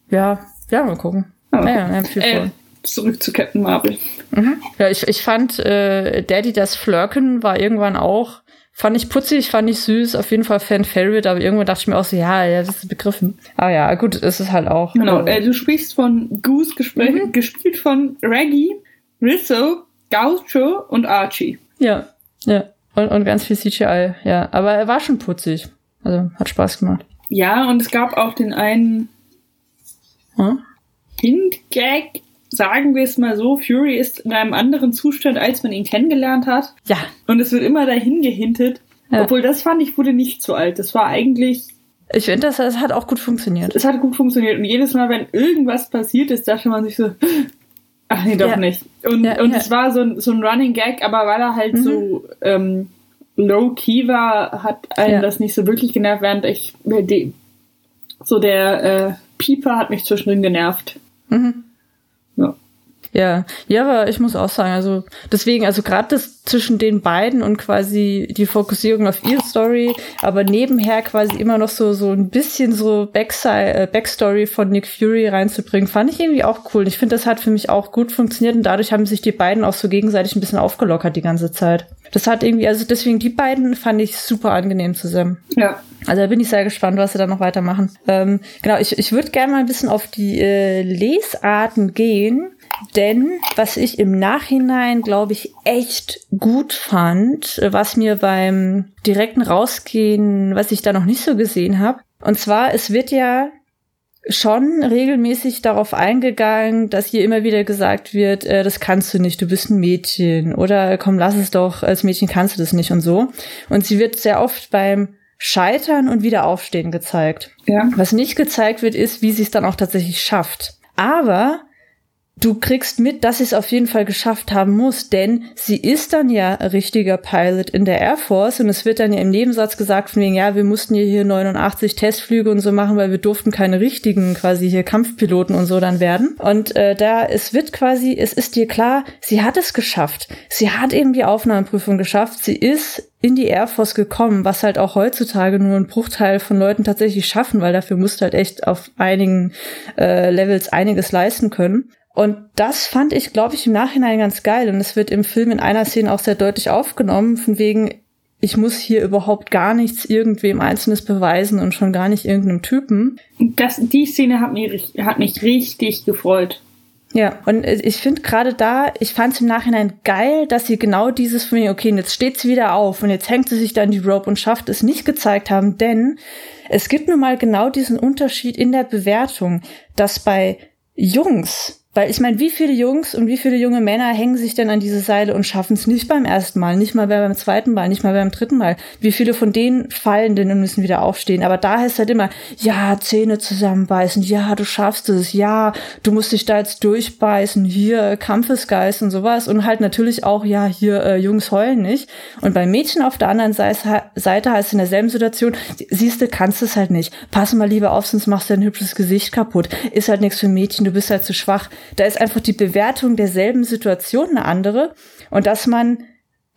Ja, ja, mal gucken. Mal Ja, Äh, zurück zu Captain Marvel. Mhm. Ja, ich, ich fand äh, Daddy das Flirken war irgendwann auch, fand ich putzig, fand ich süß, auf jeden Fall Fan Favorite, aber irgendwann dachte ich mir auch so, ja, ja, das ist begriffen. Aber ja, gut, es ist halt auch. Genau, äh, äh, du sprichst von Goose, Mhm. gespielt von Reggie, Rizzo, Gaucho und Archie. ja, ja. Und, und ganz viel CGI, ja. Aber er war schon putzig. Also hat Spaß gemacht. Ja, und es gab auch den einen Hm? Hint-Gag, sagen wir es mal so, Fury ist in einem anderen Zustand, als man ihn kennengelernt hat. Ja, Und es wird immer dahin gehintet. Ja. Obwohl, das fand ich, wurde nicht so alt. Das war eigentlich, ich finde, das, das hat auch gut funktioniert. es hat gut funktioniert. Und jedes Mal, wenn irgendwas passiert ist, dachte man sich so, ach nee, doch Ja. nicht. Und, Ja, und es war so ein, so ein Running Gag, aber weil er halt Mhm. so ähm, low-key war, hat einen das nicht so wirklich genervt, während ich so der äh, Pieper hat mich zwischendrin genervt. Ja. Ja, ja, aber ich muss auch sagen, also deswegen, also gerade das zwischen den beiden und quasi die Fokussierung auf ihre Story, aber nebenher quasi immer noch so so ein bisschen so Backside, äh, Backstory von Nick Fury reinzubringen, fand ich irgendwie auch cool. Ich finde, das hat für mich auch gut funktioniert und dadurch haben sich die beiden auch so gegenseitig ein bisschen aufgelockert die ganze Zeit. Das hat irgendwie, also deswegen die beiden fand ich super angenehm zusammen. Ja. Also da bin ich sehr gespannt, was sie da noch weitermachen. Ähm, genau, ich, ich würde gerne mal ein bisschen auf die äh, Lesarten gehen, denn was ich im Nachhinein, glaube ich, echt gut fand, äh, was mir beim direkten Rausgehen, was ich da noch nicht so gesehen habe, und zwar, es wird ja schon regelmäßig darauf eingegangen, dass hier immer wieder gesagt wird, äh, das kannst du nicht, du bist ein Mädchen oder komm, lass es doch, als Mädchen kannst du das nicht und so. Und sie wird sehr oft beim Scheitern und Wiederaufstehen gezeigt. Ja. Was nicht gezeigt wird, ist, wie sie es dann auch tatsächlich schafft. Aber du kriegst mit, dass sie es auf jeden Fall geschafft haben muss, denn sie ist dann ja richtiger Pilot in der Air Force und es wird dann ja im Nebensatz gesagt von wegen, ja, wir mussten hier, hier 89 Testflüge und so machen, weil wir durften keine richtigen quasi hier Kampfpiloten und so dann werden. Und äh, da, es wird quasi, es ist dir klar, sie hat es geschafft. Sie hat eben die Aufnahmeprüfung geschafft. Sie ist in die Air Force gekommen, was halt auch heutzutage nur ein Bruchteil von Leuten tatsächlich schaffen, weil dafür musst du halt echt auf einigen äh, Levels einiges leisten können. Und das fand ich, glaube ich, im Nachhinein ganz geil. Und es wird im Film in einer Szene auch sehr deutlich aufgenommen, von wegen, ich muss hier überhaupt gar nichts irgendwem Einzelnes beweisen und schon gar nicht irgendeinem Typen. Das, die Szene hat mich, richt- hat mich richtig gefreut. Ja, und ich finde gerade da, ich fand es im Nachhinein geil, dass sie genau dieses von mir, okay, und jetzt steht sie wieder auf und jetzt hängt sie sich da an die Rope und schafft es nicht gezeigt haben, denn es gibt nun mal genau diesen Unterschied in der Bewertung, dass bei Jungs, weil ich meine, wie viele Jungs und wie viele junge Männer hängen sich denn an diese Seile und schaffen es nicht beim ersten Mal, nicht mal beim zweiten Mal, nicht mal beim dritten Mal. Wie viele von denen fallen denn und müssen wieder aufstehen? Aber da heißt halt immer, ja, Zähne zusammenbeißen, ja, du schaffst es, ja, du musst dich da jetzt durchbeißen, hier Kampfesgeist und sowas und halt natürlich auch, ja, hier äh, Jungs heulen nicht. Und bei Mädchen auf der anderen Seite, heißt in derselben Situation, siehst du, kannst es halt nicht. Pass mal lieber auf, sonst machst du dein hübsches Gesicht kaputt. Ist halt nichts für Mädchen, du bist halt zu schwach. Da ist einfach die Bewertung derselben Situation eine andere. Und dass man,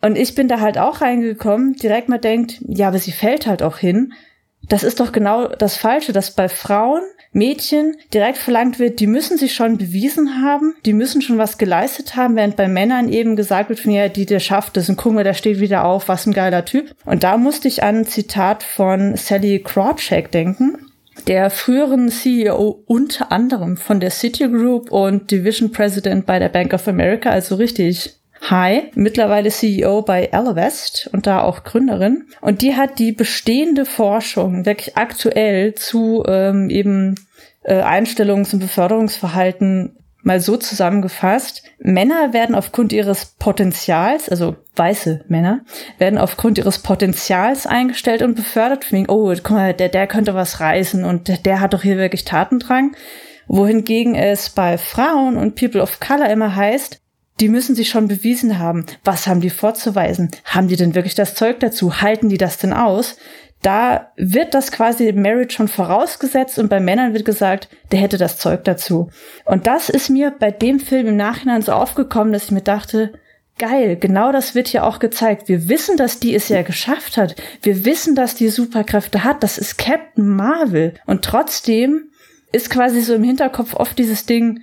und ich bin da halt auch reingekommen, direkt mal denkt, ja, aber sie fällt halt auch hin. Das ist doch genau das Falsche, dass bei Frauen, Mädchen direkt verlangt wird, die müssen sich schon bewiesen haben, die müssen schon was geleistet haben, während bei Männern eben gesagt wird von ja, die, der schafft es und guck mal, der steht wieder auf, was ein geiler Typ. Und da musste ich an ein Zitat von Sally Krawcheck denken, der früheren CEO unter anderem von der Citigroup und Division President bei der Bank of America, also richtig High, mittlerweile CEO bei Alavest und da auch Gründerin. Und die hat die bestehende Forschung wirklich aktuell zu ähm, eben äh, Einstellungs- und Beförderungsverhalten mal so zusammengefasst. Männer werden aufgrund ihres Potenzials, also weiße Männer, werden aufgrund ihres Potenzials eingestellt und befördert. Wegen, oh, guck mal, der, der könnte was reißen und der, der hat doch hier wirklich Tatendrang. Wohingegen es bei Frauen und People of Color immer heißt, die müssen sich schon bewiesen haben. Was haben die vorzuweisen? Haben die denn wirklich das Zeug dazu? Halten die das denn aus? Da wird das quasi Marriage schon vorausgesetzt und bei Männern wird gesagt, der hätte das Zeug dazu. Und das ist mir bei dem Film im Nachhinein so aufgekommen, dass ich mir dachte, geil, genau das wird hier auch gezeigt. Wir wissen, dass die es ja geschafft hat. Wir wissen, dass die Superkräfte hat. Das ist Captain Marvel. Und trotzdem ist quasi so im Hinterkopf oft dieses Ding,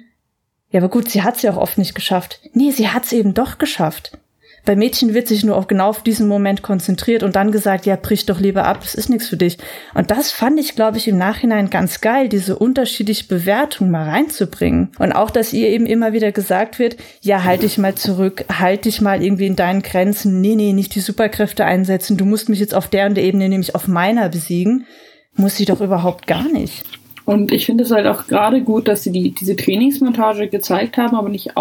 ja, aber gut, sie hat es ja auch oft nicht geschafft. Nee, sie hat es eben doch geschafft. Bei Mädchen wird sich nur auf genau auf diesen Moment konzentriert und dann gesagt, ja, brich doch lieber ab, es ist nichts für dich. Und das fand ich, glaube ich, im Nachhinein ganz geil, diese unterschiedliche Bewertung mal reinzubringen. Und auch, dass ihr eben immer wieder gesagt wird, ja, halt dich mal zurück, halt dich mal irgendwie in deinen Grenzen, nee, nee, nicht die Superkräfte einsetzen, du musst mich jetzt auf der und der Ebene, nämlich auf meiner besiegen. Muss sie doch überhaupt gar nicht. Und ich finde es halt auch gerade gut, dass sie die, diese Trainingsmontage gezeigt haben, aber nicht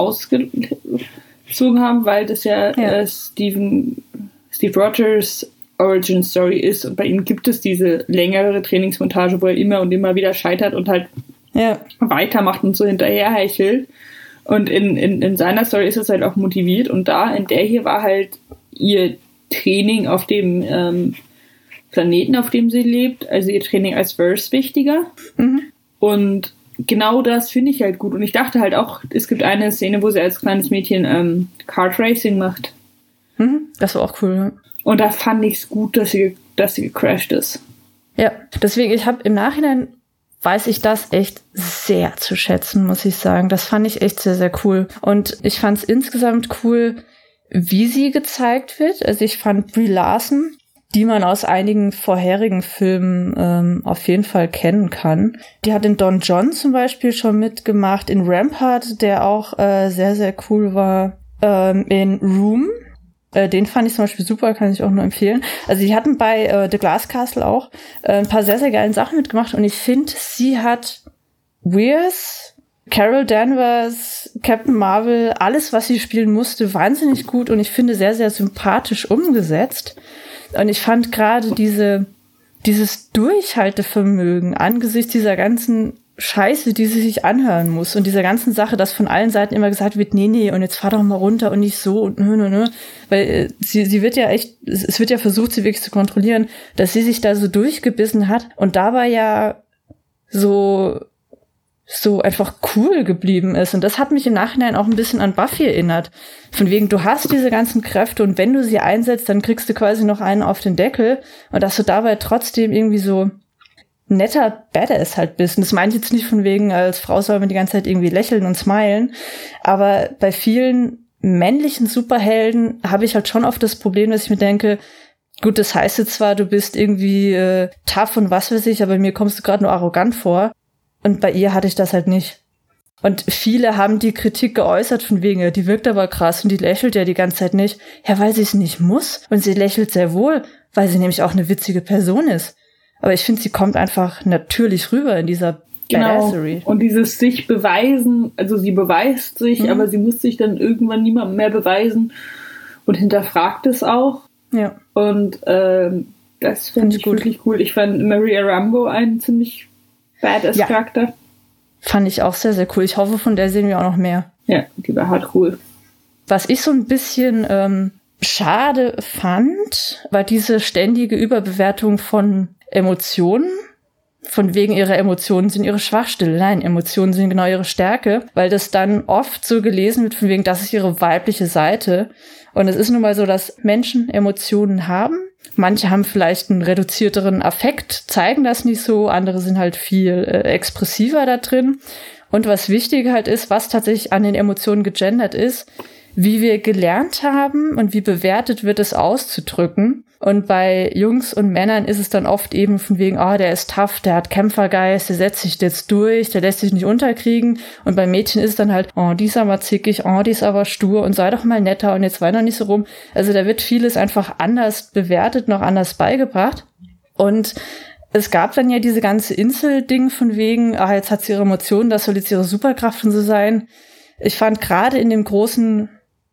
ausgezogen haben, weil das ja, Ja. Äh, Steven, Steve Rogers Origin Story ist. Und bei ihm gibt es diese längere Trainingsmontage, wo er immer und immer wieder scheitert und halt Ja, weitermacht und so hinterherhechelt. Und in, in, in seiner Story ist es halt auch motiviert. Und da, in der hier war halt ihr Training auf dem ähm, Planeten, auf dem sie lebt, also ihr Training als Verse wichtiger. Mhm. Und genau das finde ich halt gut. Und ich dachte halt auch, es gibt eine Szene, wo sie als kleines Mädchen ähm, Kart Racing macht. Mhm, das war auch cool. Und da fand ich es gut, dass sie, dass sie gecrashed ist. Ja, deswegen, ich habe im Nachhinein weiß ich das echt sehr zu schätzen, muss ich sagen. Das fand ich echt sehr, sehr cool. Und ich fand es insgesamt cool, wie sie gezeigt wird. Also ich fand Brie Larson, die man aus einigen vorherigen Filmen ähm, auf jeden Fall kennen kann. Die hat in Don John zum Beispiel schon mitgemacht, in Rampart, der auch äh, sehr, sehr cool war, ähm, in Room, äh, den fand ich zum Beispiel super, kann ich auch nur empfehlen. Also die hatten bei äh, The Glass Castle auch äh, ein paar sehr, sehr geile Sachen mitgemacht und ich finde, sie hat Weirs, Carol Danvers, Captain Marvel, alles, was sie spielen musste, wahnsinnig gut und ich finde sehr, sehr sympathisch umgesetzt. Und ich fand gerade diese, dieses Durchhaltevermögen angesichts dieser ganzen Scheiße, die sie sich anhören muss und dieser ganzen Sache, dass von allen Seiten immer gesagt wird, nee, nee, und jetzt fahr doch mal runter und nicht so und nö, nö, nö. Weil äh, sie, sie wird ja echt, es wird ja versucht, sie wirklich zu kontrollieren, dass sie sich da so durchgebissen hat und dabei ja so, so einfach cool geblieben ist. Und das hat mich im Nachhinein auch ein bisschen an Buffy erinnert. Von wegen, du hast diese ganzen Kräfte und wenn du sie einsetzt, dann kriegst du quasi noch einen auf den Deckel und dass du dabei trotzdem irgendwie so netter Badass halt bist. Und das meine ich jetzt nicht von wegen, als Frau soll man die ganze Zeit irgendwie lächeln und smilen. Aber bei vielen männlichen Superhelden habe ich halt schon oft das Problem, dass ich mir denke, gut, das heißt jetzt zwar, du bist irgendwie äh, tough und was weiß ich, aber mir kommst du gerade nur arrogant vor. Und bei ihr hatte ich das halt nicht. Und viele haben die Kritik geäußert von wegen, die wirkt aber krass und die lächelt ja die ganze Zeit nicht. Ja, weil sie es nicht muss. Und sie lächelt sehr wohl, weil sie nämlich auch eine witzige Person ist. Aber ich finde, sie kommt einfach natürlich rüber in dieser Genau. Badassery. Und dieses sich beweisen, also sie beweist sich, mhm. aber sie muss sich dann irgendwann niemandem mehr beweisen und hinterfragt es auch. Ja. Und ähm, das finde ich gut. wirklich cool. Ich fand Maria Rambo einen ziemlich badass ja. Charakter. Fand ich auch sehr, sehr cool. Ich hoffe, von der sehen wir auch noch mehr. Ja, die war halt cool. Was ich so ein bisschen ähm, schade fand, war diese ständige Überbewertung von Emotionen. Von wegen ihrer Emotionen sind ihre Schwachstelle. Nein, Emotionen sind genau ihre Stärke, weil das dann oft so gelesen wird, von wegen, das ist ihre weibliche Seite. Und es ist nun mal so, dass Menschen Emotionen haben. Manche haben vielleicht einen reduzierteren Affekt, zeigen das nicht so. Andere sind halt viel äh, expressiver da drin. Und was wichtig halt ist, was tatsächlich an den Emotionen gegendert ist, wie wir gelernt haben und wie bewertet wird es auszudrücken. Und bei Jungs und Männern ist es dann oft eben von wegen, oh, der ist tough, der hat Kämpfergeist, der setzt sich jetzt durch, der lässt sich nicht unterkriegen. Und bei Mädchen ist es dann halt, oh, die ist aber zickig, oh, die ist aber stur und sei doch mal netter und jetzt weiter nicht so rum. Also da wird vieles einfach anders bewertet, noch anders beigebracht. Und es gab dann ja diese ganze Insel-Ding von wegen, ah, jetzt hat sie ihre Emotionen, das soll jetzt ihre Superkraft und so sein. Ich fand gerade in dem großen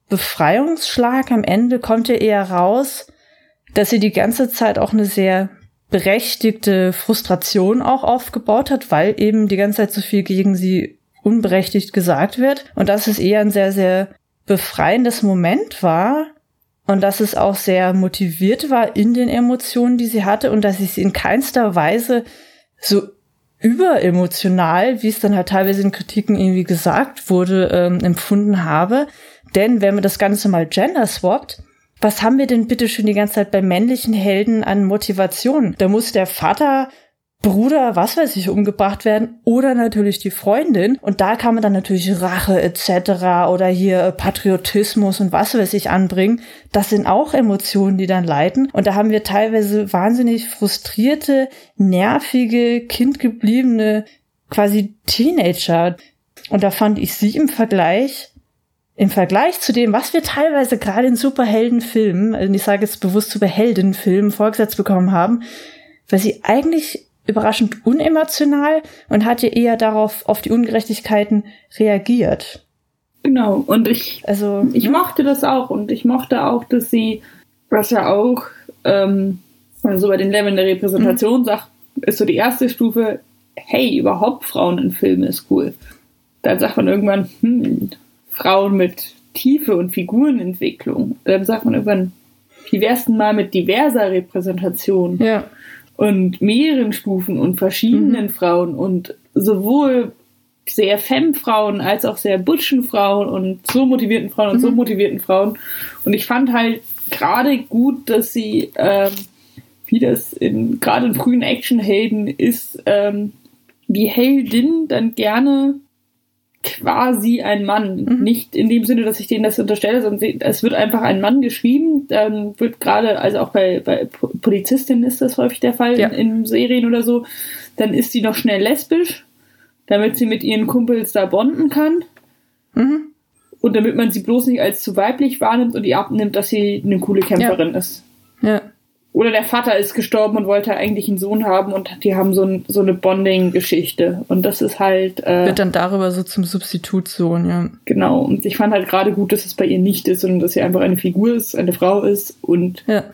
Befreiungsschlag am Ende kommt ja eher raus, dass sie die ganze Zeit auch eine sehr berechtigte Frustration auch aufgebaut hat, weil eben die ganze Zeit so viel gegen sie unberechtigt gesagt wird und dass es eher ein sehr, sehr befreiendes Moment war und dass es auch sehr motiviert war in den Emotionen, die sie hatte und dass ich sie in keinster Weise so überemotional, wie es dann halt teilweise in Kritiken irgendwie gesagt wurde, ähm, empfunden habe. Denn wenn man das Ganze mal gender swappt, was haben wir denn bitte schon die ganze Zeit bei männlichen Helden an Motivation? Da muss der Vater Bruder, was weiß ich, umgebracht werden oder natürlich die Freundin. Und da kann man dann natürlich Rache etc. oder hier Patriotismus und was weiß ich anbringen. Das sind auch Emotionen, die dann leiten. Und da haben wir teilweise wahnsinnig frustrierte, nervige, kindgebliebene, quasi Teenager. Und da fand ich sie im Vergleich im Vergleich zu dem, was wir teilweise gerade in Superheldenfilmen, also ich sage jetzt bewusst Superheldenfilmen vorgesetzt bekommen haben, weil sie eigentlich überraschend unemotional und hat ja eher darauf, auf die Ungerechtigkeiten reagiert. Genau, und ich, also, ich ne? mochte das auch und ich mochte auch, dass sie, was ja auch, ähm, also bei den Leveln der Repräsentation mhm. sagt, ist so die erste Stufe, hey, überhaupt Frauen in Filmen ist cool. Dann sagt man irgendwann, hm, Frauen mit Tiefe und Figurenentwicklung. Dann sagt man irgendwann, wie wär's denn mal mit diverser Repräsentation? Ja. Und mehreren Stufen und verschiedenen mhm. Frauen und sowohl sehr Femme-Frauen als auch sehr butschen Frauen und so motivierten Frauen und mhm. so motivierten Frauen. Und ich fand halt gerade gut, dass sie, ähm, wie das in gerade in frühen Actionhelden ist, ähm, die Heldin dann gerne quasi ein Mann. Mhm. Nicht in dem Sinne, dass ich denen das unterstelle, sondern es wird einfach ein Mann geschrieben. Dann wird gerade, also auch bei, bei Polizistinnen ist das häufig der Fall, ja. in, in, Serien oder so, dann ist sie noch schnell lesbisch, damit sie mit ihren Kumpels da bonden kann. Mhm. Und damit man sie bloß nicht als zu weiblich wahrnimmt und ihr abnimmt, dass sie eine coole Kämpferin ja. ist. Ja. Oder der Vater ist gestorben und wollte eigentlich einen Sohn haben und die haben so, ein, so eine Bonding-Geschichte. Und das ist halt. Äh, Wird dann darüber so zum Substitutssohn, ja. Genau. Und ich fand halt gerade gut, dass es bei ihr nicht ist, sondern dass sie einfach eine Figur ist, eine Frau ist und ja.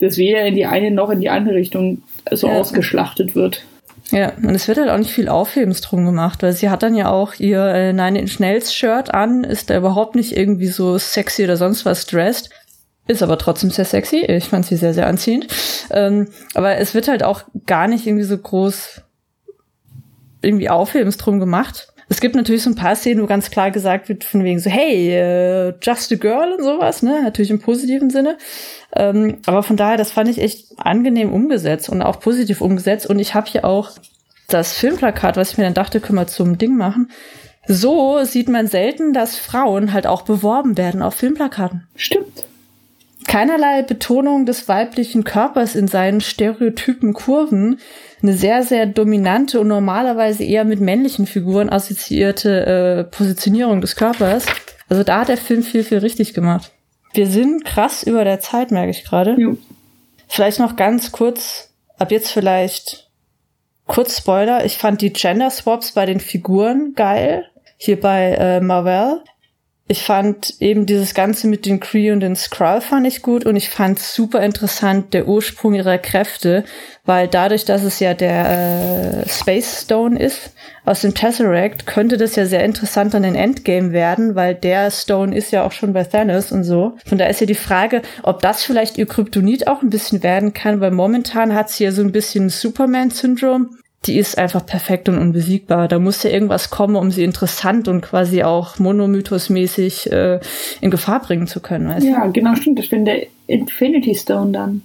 dass weder in die eine noch in die andere Richtung so ja. ausgeschlachtet wird. Ja, und es wird halt auch nicht viel Aufhebens drum gemacht, weil sie hat dann ja auch ihr äh, Nine Inch Nails Shirt an, ist da überhaupt nicht irgendwie so sexy oder sonst was dressed, ist aber trotzdem sehr sexy. Ich fand sie sehr, sehr anziehend. Ähm, aber es wird halt auch gar nicht irgendwie so groß irgendwie Aufhebens drum gemacht. Es gibt natürlich so ein paar Szenen, wo ganz klar gesagt wird, von wegen so, hey, uh, just a girl und sowas, ne? Natürlich im positiven Sinne. Ähm, aber von daher, das fand ich echt angenehm umgesetzt und auch positiv umgesetzt. Und ich habe hier auch das Filmplakat, was ich mir dann dachte, können wir zum Ding machen. So sieht man selten, dass Frauen halt auch beworben werden auf Filmplakaten. Stimmt keinerlei Betonung des weiblichen Körpers in seinen stereotypen Kurven, eine sehr, sehr dominante und normalerweise eher mit männlichen Figuren assoziierte äh, Positionierung des Körpers. Also da hat der Film viel, viel richtig gemacht. Wir sind krass über der Zeit, merke ich gerade. Vielleicht noch ganz kurz, ab jetzt vielleicht kurz Spoiler. Ich fand die Gender Swaps bei den Figuren geil. Hier bei äh, Marvel. Ich fand eben dieses Ganze mit den Kree und den Skrull fand ich gut und ich fand super interessant der Ursprung ihrer Kräfte, weil dadurch, dass es ja der äh, Space Stone ist aus dem Tesseract, könnte das ja sehr interessant an den Endgame werden, weil der Stone ist ja auch schon bei Thanos und so. Von da ist ja die Frage, ob das vielleicht ihr Kryptonit auch ein bisschen werden kann, weil momentan hat sie ja so ein bisschen Superman-Syndrom die ist einfach perfekt und unbesiegbar. Da muss ja irgendwas kommen, um sie interessant und quasi auch monomythosmäßig äh, in Gefahr bringen zu können. Weißt ja, du? genau, stimmt. Das wäre der Infinity Stone dann.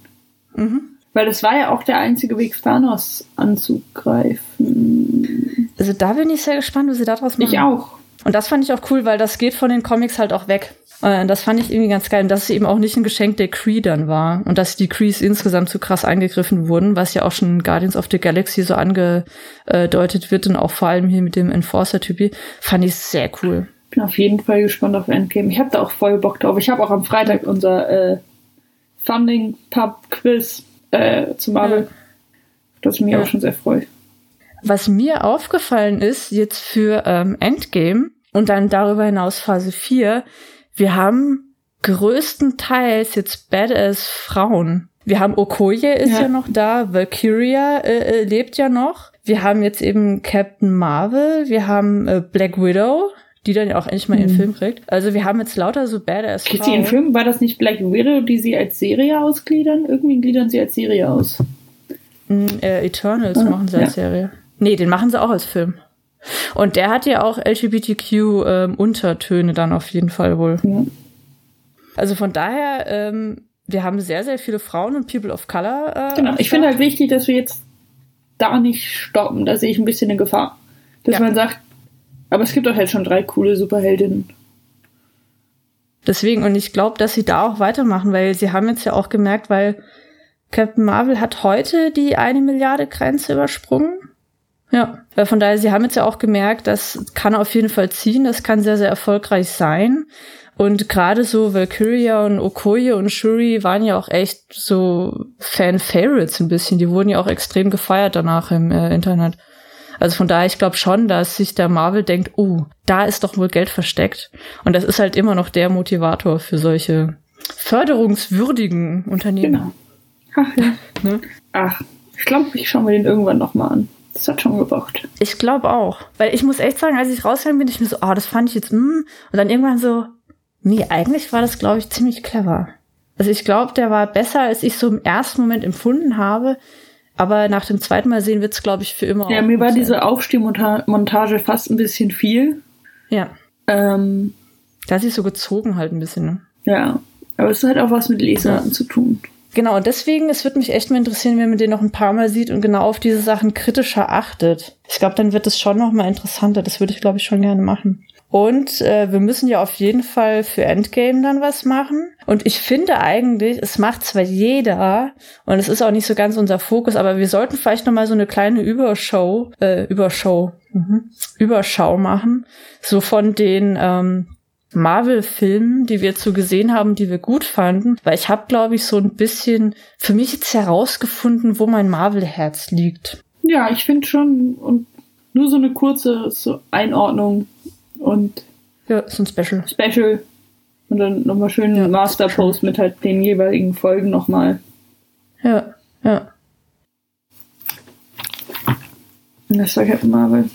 Mhm. Weil das war ja auch der einzige Weg, Thanos anzugreifen. Also da bin ich sehr gespannt, wie sie daraus machen. Ich auch. Und das fand ich auch cool, weil das geht von den Comics halt auch weg. Äh, das fand ich irgendwie ganz geil. Und dass es eben auch nicht ein Geschenk der Cree dann war. Und dass die Crees insgesamt so krass eingegriffen wurden, was ja auch schon in Guardians of the Galaxy so angedeutet wird und auch vor allem hier mit dem Enforcer-Typi, fand ich sehr cool. Bin auf jeden Fall gespannt auf Endgame. Ich habe da auch voll Bock drauf. Ich habe auch am Freitag unser äh, Funding-Pub-Quiz äh, zu Marvel, ja. das mich ja. auch schon sehr freut. Was mir aufgefallen ist, jetzt für ähm, Endgame und dann darüber hinaus Phase 4, wir haben größtenteils jetzt Badass Frauen. Wir haben Okoye ist ja, ja noch da, Valkyria äh, äh, lebt ja noch. Wir haben jetzt eben Captain Marvel, wir haben äh, Black Widow, die dann ja auch endlich mal ihren mhm. Film kriegt. Also wir haben jetzt lauter so Badass Kriegt sie ihren Film? War das nicht Black Widow, die sie als Serie ausgliedern? Irgendwie gliedern sie als Serie aus. Mm, äh, Eternals ah, machen sie als ja. Serie. Nee, den machen sie auch als Film. Und der hat ja auch LGBTQ-Untertöne ähm, dann auf jeden Fall wohl. Ja. Also von daher, ähm, wir haben sehr, sehr viele Frauen und People of Color. Äh, genau, ich finde halt wichtig, dass wir jetzt da nicht stoppen. Da sehe ich ein bisschen eine Gefahr. Dass ja. man sagt, aber es gibt doch jetzt schon drei coole Superheldinnen. Deswegen, und ich glaube, dass sie da auch weitermachen, weil sie haben jetzt ja auch gemerkt, weil Captain Marvel hat heute die eine Milliarde Grenze übersprungen. Ja, von daher, sie haben jetzt ja auch gemerkt, das kann auf jeden Fall ziehen, das kann sehr, sehr erfolgreich sein. Und gerade so Valkyria und Okoye und Shuri waren ja auch echt so Fan-Favorites ein bisschen. Die wurden ja auch extrem gefeiert danach im äh, Internet. Also von daher, ich glaube schon, dass sich der Marvel denkt, oh, da ist doch wohl Geld versteckt. Und das ist halt immer noch der Motivator für solche förderungswürdigen Unternehmen. Genau. Ach ja. Ne? Ach, ich glaube, ich schaue mir den irgendwann nochmal an. Das hat schon gebracht. Ich glaube auch. Weil ich muss echt sagen, als ich rausgegangen bin, ich mir so, oh, das fand ich jetzt, mm. Und dann irgendwann so, nee, eigentlich war das, glaube ich, ziemlich clever. Also ich glaube, der war besser, als ich so im ersten Moment empfunden habe. Aber nach dem zweiten Mal sehen wird es, glaube ich, für immer. Ja, mir war sein. diese Aufstehmontage fast ein bisschen viel. Ja. Ähm, da hat sich so gezogen halt ein bisschen. Ne? Ja, aber es hat auch was mit Lesarten ja. zu tun. Genau, deswegen, es würde mich echt mal interessieren, wenn man den noch ein paar Mal sieht und genau auf diese Sachen kritischer achtet. Ich glaube, dann wird es schon noch mal interessanter. Das würde ich, glaube ich, schon gerne machen. Und äh, wir müssen ja auf jeden Fall für Endgame dann was machen. Und ich finde eigentlich, es macht zwar jeder und es ist auch nicht so ganz unser Fokus, aber wir sollten vielleicht noch mal so eine kleine Überschau, äh, Überschau, mhm, Überschau machen, so von den ähm, Marvel-Filmen, die wir jetzt so gesehen haben, die wir gut fanden, weil ich habe, glaube ich, so ein bisschen für mich jetzt herausgefunden, wo mein Marvel-Herz liegt. Ja, ich finde schon und nur so eine kurze so Einordnung und ja, so ein Special. Special und dann nochmal schön ja, Master-Post mit halt den jeweiligen Folgen nochmal. Ja, ja. Und das war Captain Marvel.